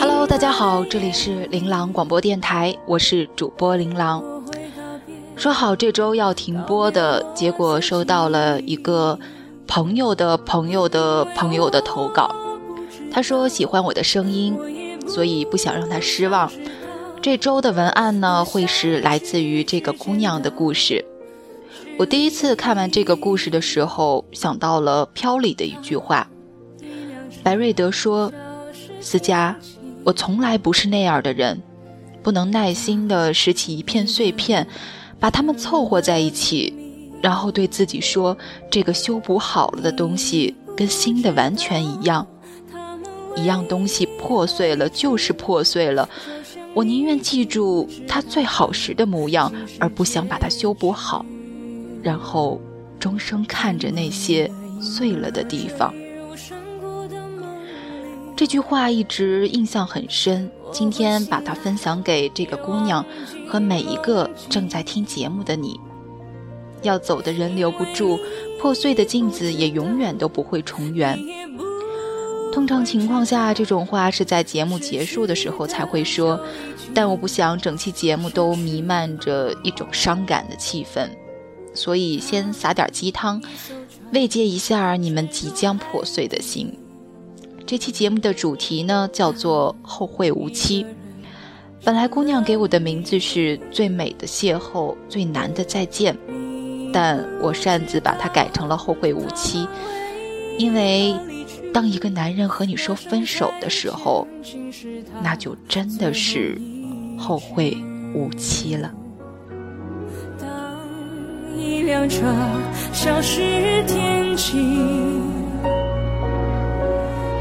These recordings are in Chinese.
Hello，大家好，这里是琳琅广播电台，我是主播琳琅。说好这周要停播的，结果收到了一个朋友的朋友的朋友的投稿。他说喜欢我的声音，所以不想让他失望。这周的文案呢，会是来自于这个姑娘的故事。我第一次看完这个故事的时候，想到了《飘》里的一句话。白瑞德说：“思佳，我从来不是那样的人，不能耐心地拾起一片碎片，把它们凑合在一起，然后对自己说，这个修补好了的东西跟新的完全一样。一样东西破碎了就是破碎了，我宁愿记住它最好时的模样，而不想把它修补好，然后终生看着那些碎了的地方。”这句话一直印象很深，今天把它分享给这个姑娘和每一个正在听节目的你。要走的人留不住，破碎的镜子也永远都不会重圆。通常情况下，这种话是在节目结束的时候才会说，但我不想整期节目都弥漫着一种伤感的气氛，所以先撒点鸡汤，慰藉一下你们即将破碎的心。这期节目的主题呢，叫做“后会无期”。本来姑娘给我的名字是最美的邂逅，最难的再见，但我擅自把它改成了“后会无期”，因为当一个男人和你说分手的时候，那就真的是后会无期了。当一辆车消失天际。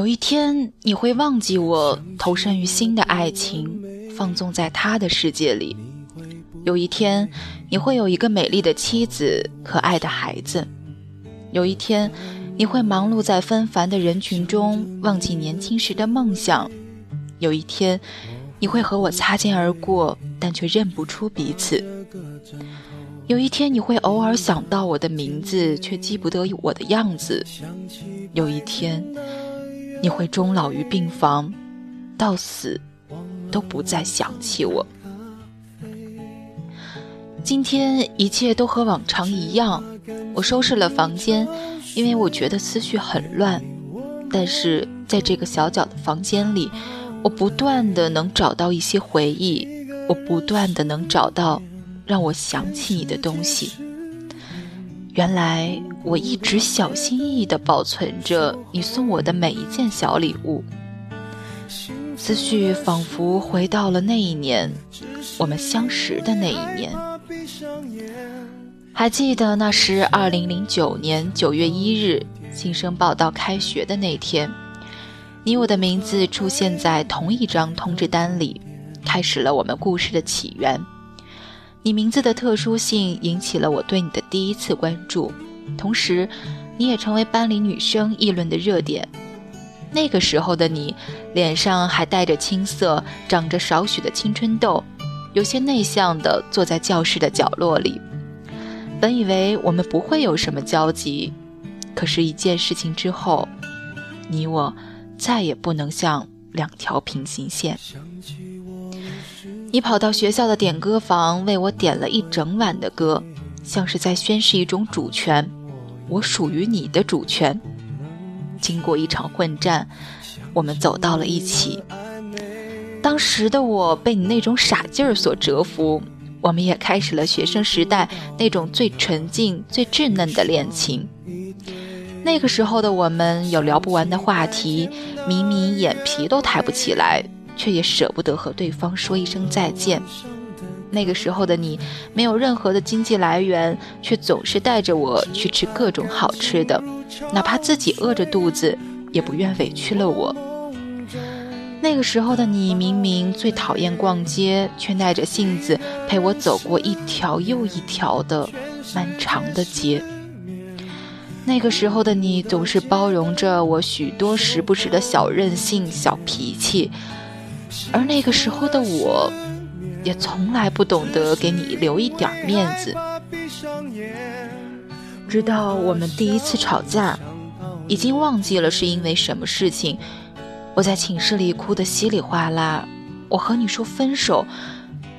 有一天，你会忘记我，投身于新的爱情，放纵在他的世界里。有一天，你会有一个美丽的妻子，可爱的孩子。有一天，你会忙碌在纷繁的人群中，忘记年轻时的梦想。有一天，你会和我擦肩而过，但却认不出彼此。有一天，你会偶尔想到我的名字，却记不得我的样子。有一天，你会终老于病房，到死都不再想起我。今天一切都和往常一样，我收拾了房间，因为我觉得思绪很乱。但是在这个小小的房间里，我不断的能找到一些回忆，我不断的能找到让我想起你的东西。原来我一直小心翼翼地保存着你送我的每一件小礼物，思绪仿佛回到了那一年，我们相识的那一年。还记得那是二零零九年九月一日，新生报到开学的那天，你我的名字出现在同一张通知单里，开始了我们故事的起源。你名字的特殊性引起了我对你的第一次关注，同时，你也成为班里女生议论的热点。那个时候的你，脸上还带着青涩，长着少许的青春痘，有些内向的坐在教室的角落里。本以为我们不会有什么交集，可是，一件事情之后，你我再也不能像两条平行线。你跑到学校的点歌房，为我点了一整晚的歌，像是在宣示一种主权，我属于你的主权。经过一场混战，我们走到了一起。当时的我被你那种傻劲儿所折服，我们也开始了学生时代那种最纯净、最稚嫩的恋情。那个时候的我们有聊不完的话题，明明眼皮都抬不起来。却也舍不得和对方说一声再见。那个时候的你，没有任何的经济来源，却总是带着我去吃各种好吃的，哪怕自己饿着肚子，也不愿委屈了我。那个时候的你，明明最讨厌逛街，却耐着性子陪我走过一条又一条的漫长的街。那个时候的你，总是包容着我许多时不时的小任性、小脾气。而那个时候的我，也从来不懂得给你留一点面子。直到我们第一次吵架，已经忘记了是因为什么事情。我在寝室里哭得稀里哗啦，我和你说分手，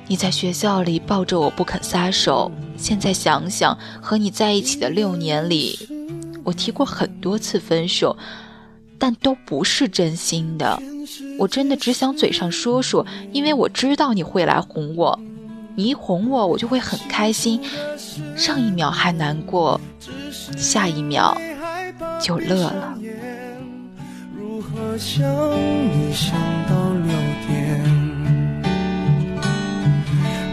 你在学校里抱着我不肯撒手。现在想想，和你在一起的六年里，我提过很多次分手。但都不是真心的，我真的只想嘴上说说，因为我知道你会来哄我，你一哄我，我就会很开心，上一秒还难过，下一秒就乐了。如何想你想到六点？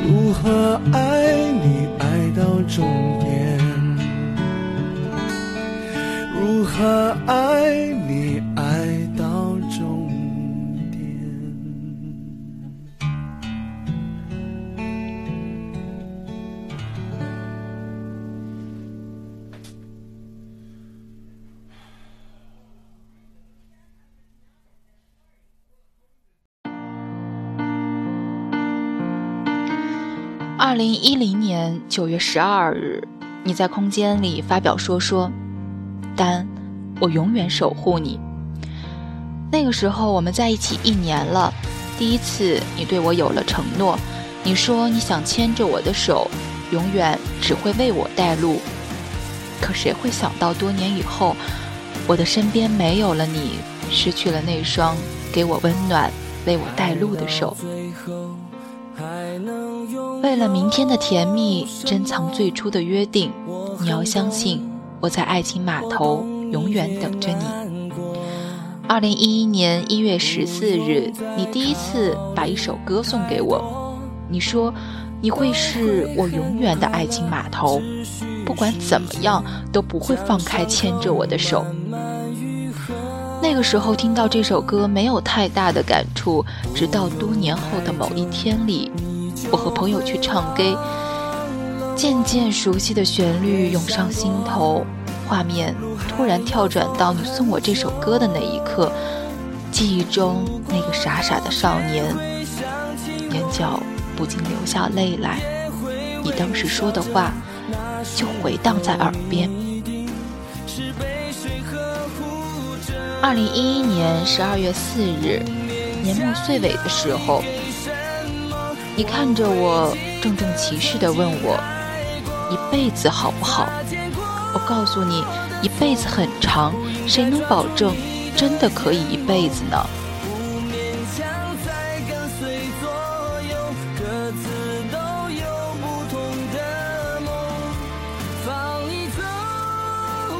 如何爱你爱到终点？如何爱你零一零年九月十二日，你在空间里发表说说。丹，我永远守护你。那个时候我们在一起一年了，第一次你对我有了承诺，你说你想牵着我的手，永远只会为我带路。可谁会想到多年以后，我的身边没有了你，失去了那双给我温暖、为我带路的手。为了明天的甜蜜，珍藏最初的约定，你要相信。我在爱情码头永远等着你。二零一一年一月十四日，你第一次把一首歌送给我，你说你会是我永远的爱情码头，不管怎么样都不会放开牵着我的手。那个时候听到这首歌没有太大的感触，直到多年后的某一天里，我和朋友去唱 K。渐渐熟悉的旋律涌上心头，画面突然跳转到你送我这首歌的那一刻，记忆中那个傻傻的少年，眼角不禁流下泪来。你当时说的话，就回荡在耳边。二零一一年十二月四日，年末岁尾的时候，你看着我，郑重其事地问我。一辈子好不好？我告诉你，一辈子很长，谁能保证真的可以一辈子呢？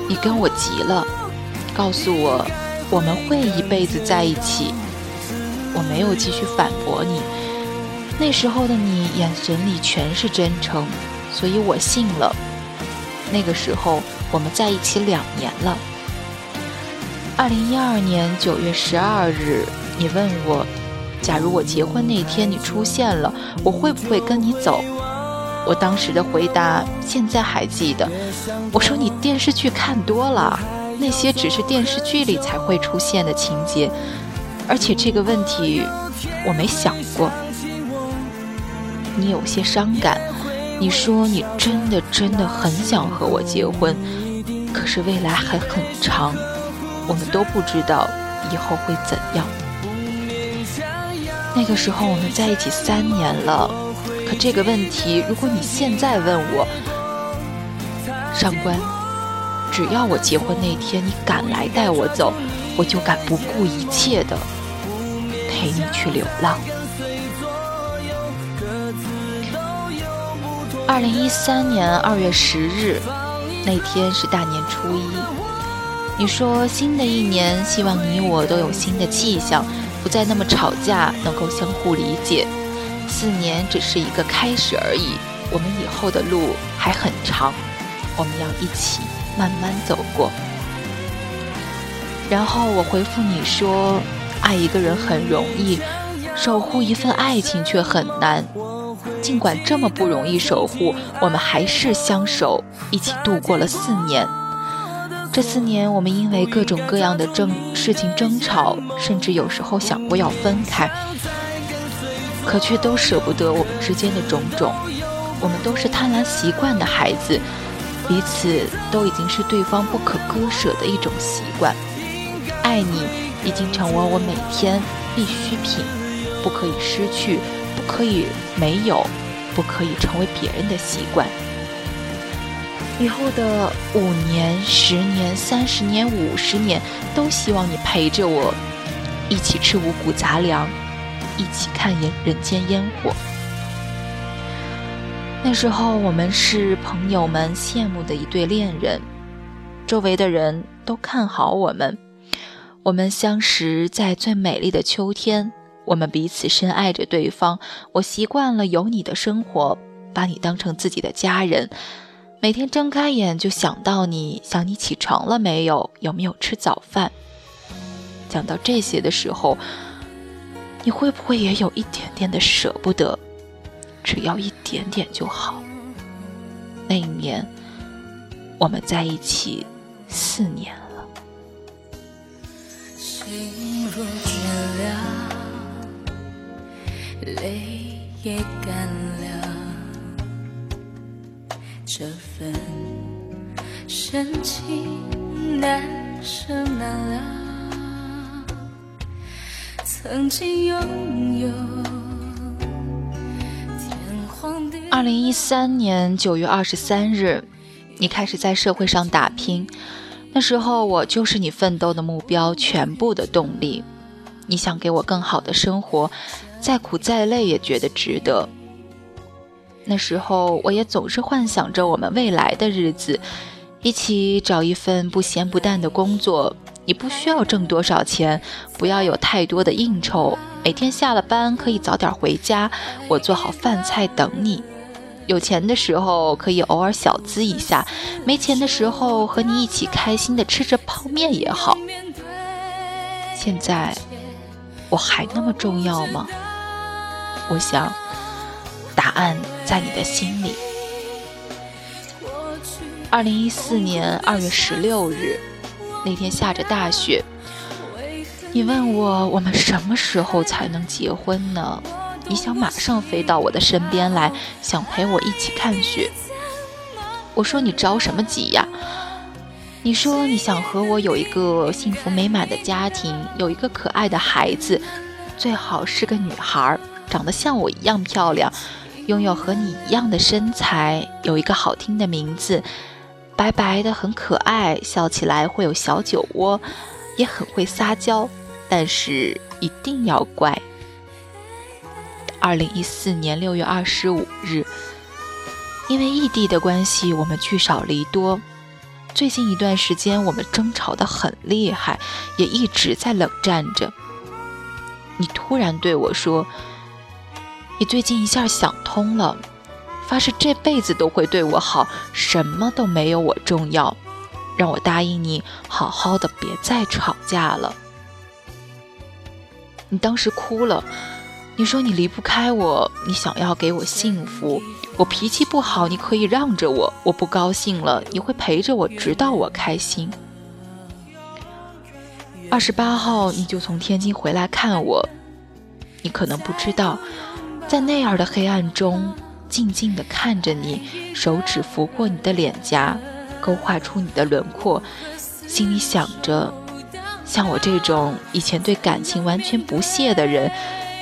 你跟我急了，告诉我我们会一辈子在一起。我没有继续反驳你。那时候的你眼神里全是真诚。所以我信了。那个时候，我们在一起两年了。二零一二年九月十二日，你问我，假如我结婚那天你出现了，我会不会跟你走？我当时的回答现在还记得，我说你电视剧看多了，那些只是电视剧里才会出现的情节，而且这个问题我没想过。你有些伤感，你说你真的真的很想和我结婚，可是未来还很长，我们都不知道以后会怎样。那个时候我们在一起三年了，可这个问题，如果你现在问我，上官，只要我结婚那天你敢来带我走，我就敢不顾一切的陪你去流浪。二零一三年二月十日，那天是大年初一，你说新的一年，希望你我都有新的气象。不再那么吵架，能够相互理解。四年只是一个开始而已，我们以后的路还很长，我们要一起慢慢走过。然后我回复你说：“爱一个人很容易，守护一份爱情却很难。尽管这么不容易守护，我们还是相守，一起度过了四年。”这四年，我们因为各种各样的争事情争吵，甚至有时候想过要分开，可却都舍不得我们之间的种种。我们都是贪婪习惯的孩子，彼此都已经是对方不可割舍的一种习惯。爱你已经成为我每天必需品，不可以失去，不可以没有，不可以成为别人的习惯。以后的五年、十年、三十年、五十年，都希望你陪着我，一起吃五谷杂粮，一起看烟人间烟火。那时候我们是朋友们羡慕的一对恋人，周围的人都看好我们。我们相识在最美丽的秋天，我们彼此深爱着对方。我习惯了有你的生活，把你当成自己的家人。每天睁开眼就想到你，想你起床了没有，有没有吃早饭。讲到这些的时候，你会不会也有一点点的舍不得？只要一点点就好。那一年，我们在一起四年了。心若倦了，泪也干了。这份深情难舍难了，曾经拥有。二零一三年九月二十三日，你开始在社会上打拼，那时候我就是你奋斗的目标，全部的动力。你想给我更好的生活，再苦再累也觉得值得。那时候，我也总是幻想着我们未来的日子，一起找一份不咸不淡的工作。你不需要挣多少钱，不要有太多的应酬，每天下了班可以早点回家，我做好饭菜等你。有钱的时候可以偶尔小资一下，没钱的时候和你一起开心的吃着泡面也好。现在，我还那么重要吗？我想。答案在你的心里。二零一四年二月十六日，那天下着大雪。你问我我们什么时候才能结婚呢？你想马上飞到我的身边来，想陪我一起看雪。我说你着什么急呀？你说你想和我有一个幸福美满的家庭，有一个可爱的孩子，最好是个女孩儿，长得像我一样漂亮。拥有和你一样的身材，有一个好听的名字，白白的很可爱，笑起来会有小酒窝，也很会撒娇，但是一定要乖。二零一四年六月二十五日，因为异地的关系，我们聚少离多。最近一段时间，我们争吵得很厉害，也一直在冷战着。你突然对我说。你最近一下想通了，发誓这辈子都会对我好，什么都没有我重要，让我答应你，好好的，别再吵架了。你当时哭了，你说你离不开我，你想要给我幸福，我脾气不好，你可以让着我；我不高兴了，你会陪着我，直到我开心。二十八号，你就从天津回来看我。你可能不知道，在那样的黑暗中，静静地看着你，手指拂过你的脸颊，勾画出你的轮廓，心里想着：像我这种以前对感情完全不屑的人，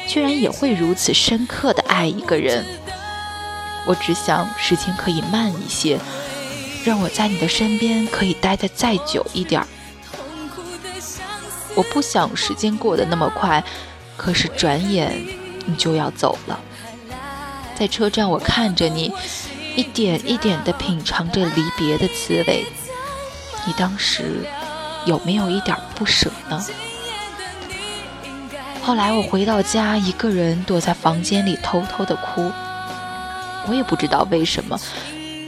居然也会如此深刻地爱一个人。我只想时间可以慢一些，让我在你的身边可以待得再久一点儿。我不想时间过得那么快，可是转眼你就要走了。在车站，我看着你，一点一点地品尝着离别的滋味。你当时有没有一点不舍呢？后来我回到家，一个人躲在房间里偷偷地哭。我也不知道为什么，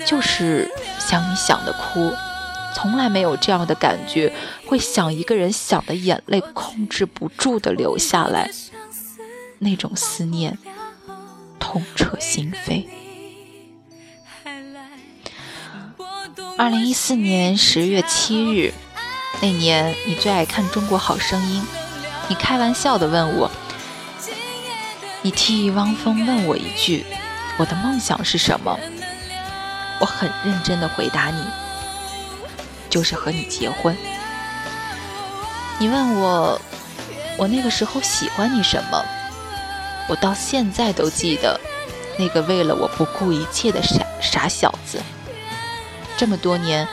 就是想你想的哭。从来没有这样的感觉，会想一个人想的眼泪控制不住的流下来，那种思念痛彻心扉。二零一四年十月七日，那年你最爱看《中国好声音》，你开玩笑的问我，你替汪峰问我一句，我的梦想是什么？我很认真的回答你。就是和你结婚。你问我，我那个时候喜欢你什么？我到现在都记得，那个为了我不顾一切的傻傻小子。这么多年，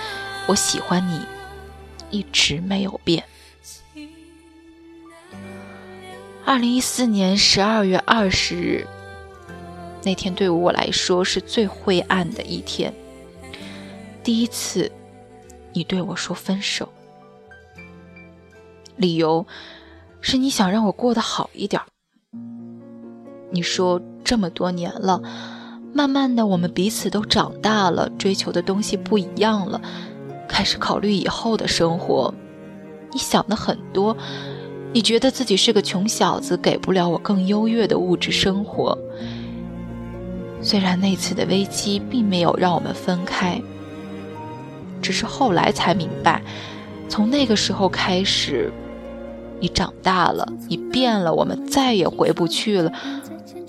我喜欢你，一直没有变。二零一四年十二月二十日，那天对我来说是最灰暗的一天。第一次。你对我说分手，理由是你想让我过得好一点。你说这么多年了，慢慢的我们彼此都长大了，追求的东西不一样了，开始考虑以后的生活。你想的很多，你觉得自己是个穷小子，给不了我更优越的物质生活。虽然那次的危机并没有让我们分开。只是后来才明白，从那个时候开始，你长大了，你变了，我们再也回不去了。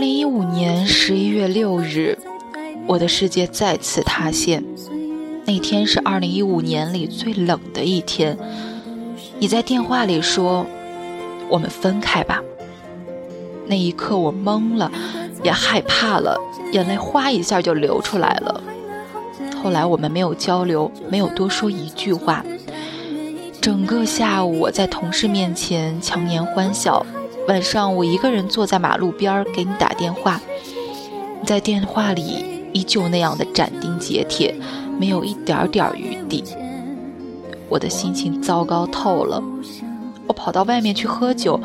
零一五年十一月六日，我的世界再次塌陷。那天是二零一五年里最冷的一天。你在电话里说：“我们分开吧。”那一刻我懵了，也害怕了，眼泪哗一下就流出来了。后来我们没有交流，没有多说一句话。整个下午，我在同事面前强颜欢笑。晚上，我一个人坐在马路边儿给你打电话，在电话里依旧那样的斩钉截铁，没有一点点余地。我的心情糟糕透了，我跑到外面去喝酒，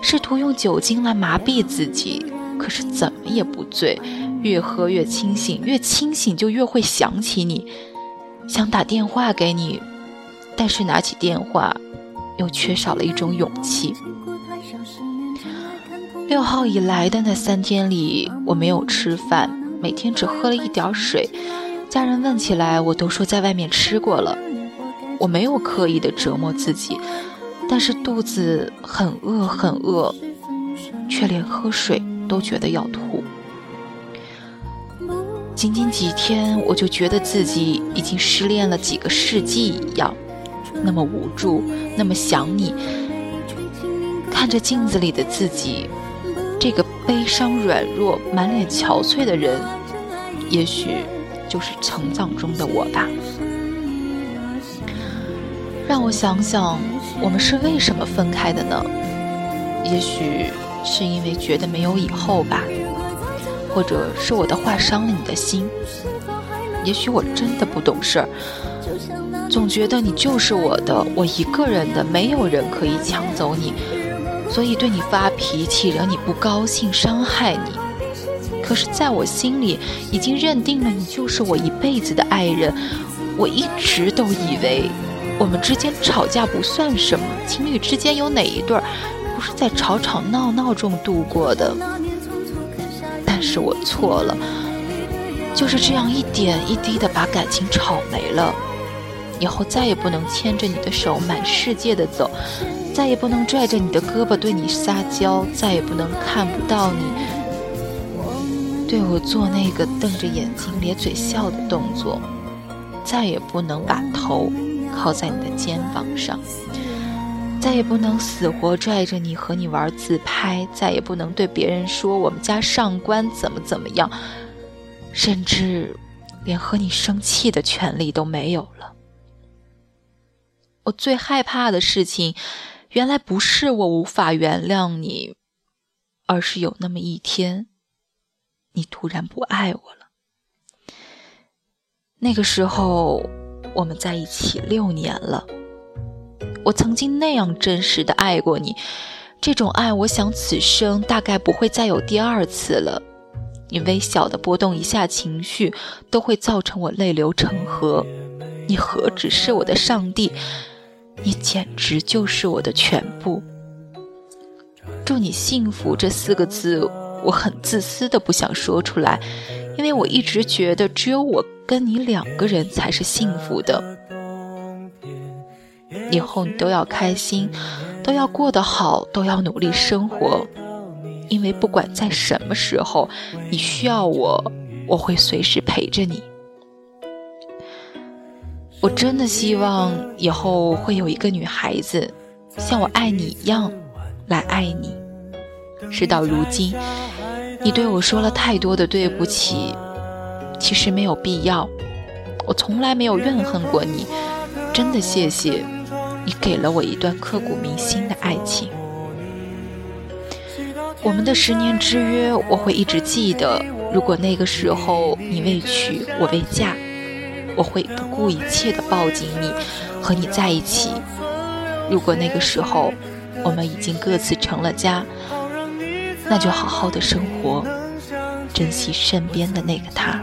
试图用酒精来麻痹自己，可是怎么也不醉，越喝越清醒，越清醒就越会想起你，想打电话给你。但是拿起电话，又缺少了一种勇气。六号以来的那三天里，我没有吃饭，每天只喝了一点水。家人问起来，我都说在外面吃过了。我没有刻意的折磨自己，但是肚子很饿很饿，却连喝水都觉得要吐。仅仅几天，我就觉得自己已经失恋了几个世纪一样。那么无助，那么想你。看着镜子里的自己，这个悲伤、软弱、满脸憔悴的人，也许就是成长中的我吧。让我想想，我们是为什么分开的呢？也许是因为觉得没有以后吧。或者是我的话伤了你的心。也许我真的不懂事儿，总觉得你就是我的，我一个人的，没有人可以抢走你，所以对你发脾气，惹你不高兴，伤害你。可是，在我心里，已经认定了你就是我一辈子的爱人。我一直都以为，我们之间吵架不算什么，情侣之间有哪一对儿不是在吵吵闹闹中度过的？但是我错了。就是这样一点一滴的把感情吵没了，以后再也不能牵着你的手满世界的走，再也不能拽着你的胳膊对你撒娇，再也不能看不到你对我做那个瞪着眼睛咧嘴笑的动作，再也不能把头靠在你的肩膀上，再也不能死活拽着你和你玩自拍，再也不能对别人说我们家上官怎么怎么样。甚至连和你生气的权利都没有了。我最害怕的事情，原来不是我无法原谅你，而是有那么一天，你突然不爱我了。那个时候，我们在一起六年了，我曾经那样真实的爱过你，这种爱，我想此生大概不会再有第二次了。你微小的波动一下情绪，都会造成我泪流成河。你何止是我的上帝，你简直就是我的全部。祝你幸福这四个字，我很自私的不想说出来，因为我一直觉得只有我跟你两个人才是幸福的。以后你都要开心，都要过得好，都要努力生活。因为不管在什么时候，你需要我，我会随时陪着你。我真的希望以后会有一个女孩子，像我爱你一样来爱你。事到如今，你对我说了太多的对不起，其实没有必要。我从来没有怨恨过你，真的谢谢你给了我一段刻骨铭心的爱情。我们的十年之约，我会一直记得。如果那个时候你未娶，我未嫁，我会不顾一切的抱紧你，和你在一起。如果那个时候我们已经各自成了家，那就好好的生活，珍惜身边的那个他。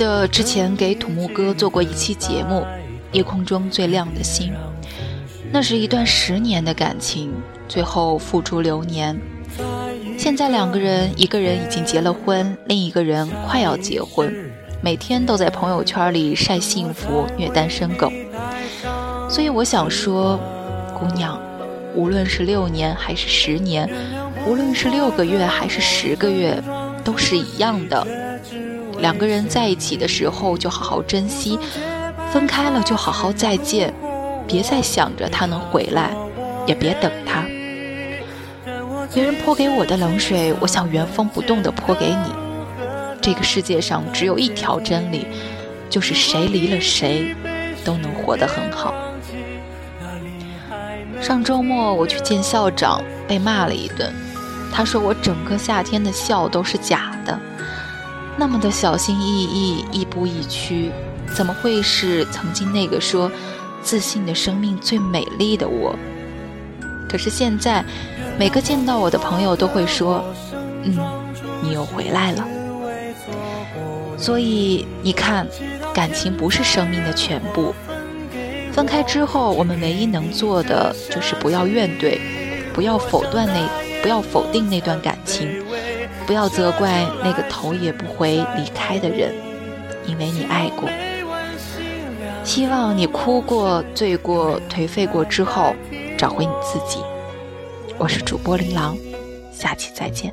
得之前给土木哥做过一期节目《夜空中最亮的星》，那是一段十年的感情，最后付诸流年。现在两个人，一个人已经结了婚，另一个人快要结婚，每天都在朋友圈里晒幸福，虐单身狗。所以我想说，姑娘，无论是六年还是十年，无论是六个月还是十个月，都是一样的。两个人在一起的时候就好好珍惜，分开了就好好再见，别再想着他能回来，也别等他。别人泼给我的冷水，我想原封不动地泼给你。这个世界上只有一条真理，就是谁离了谁，都能活得很好。上周末我去见校长，被骂了一顿，他说我整个夏天的笑都是假的。那么的小心翼翼，亦步亦趋，怎么会是曾经那个说自信的生命最美丽的我？可是现在，每个见到我的朋友都会说：“嗯，你又回来了。”所以你看，感情不是生命的全部。分开之后，我们唯一能做的就是不要怨怼，不要否断那，不要否定那段感情。不要责怪那个头也不回离开的人，因为你爱过。希望你哭过、醉过、颓废过之后，找回你自己。我是主播琳琅，下期再见。